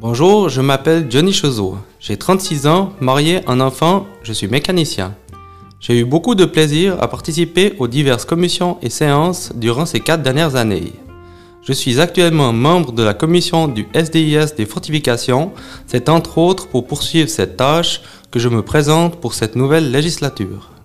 Bonjour, je m'appelle Johnny Chezot. J'ai 36 ans, marié, un enfant, je suis mécanicien. J'ai eu beaucoup de plaisir à participer aux diverses commissions et séances durant ces quatre dernières années. Je suis actuellement membre de la commission du SDIS des fortifications. C'est entre autres pour poursuivre cette tâche que je me présente pour cette nouvelle législature.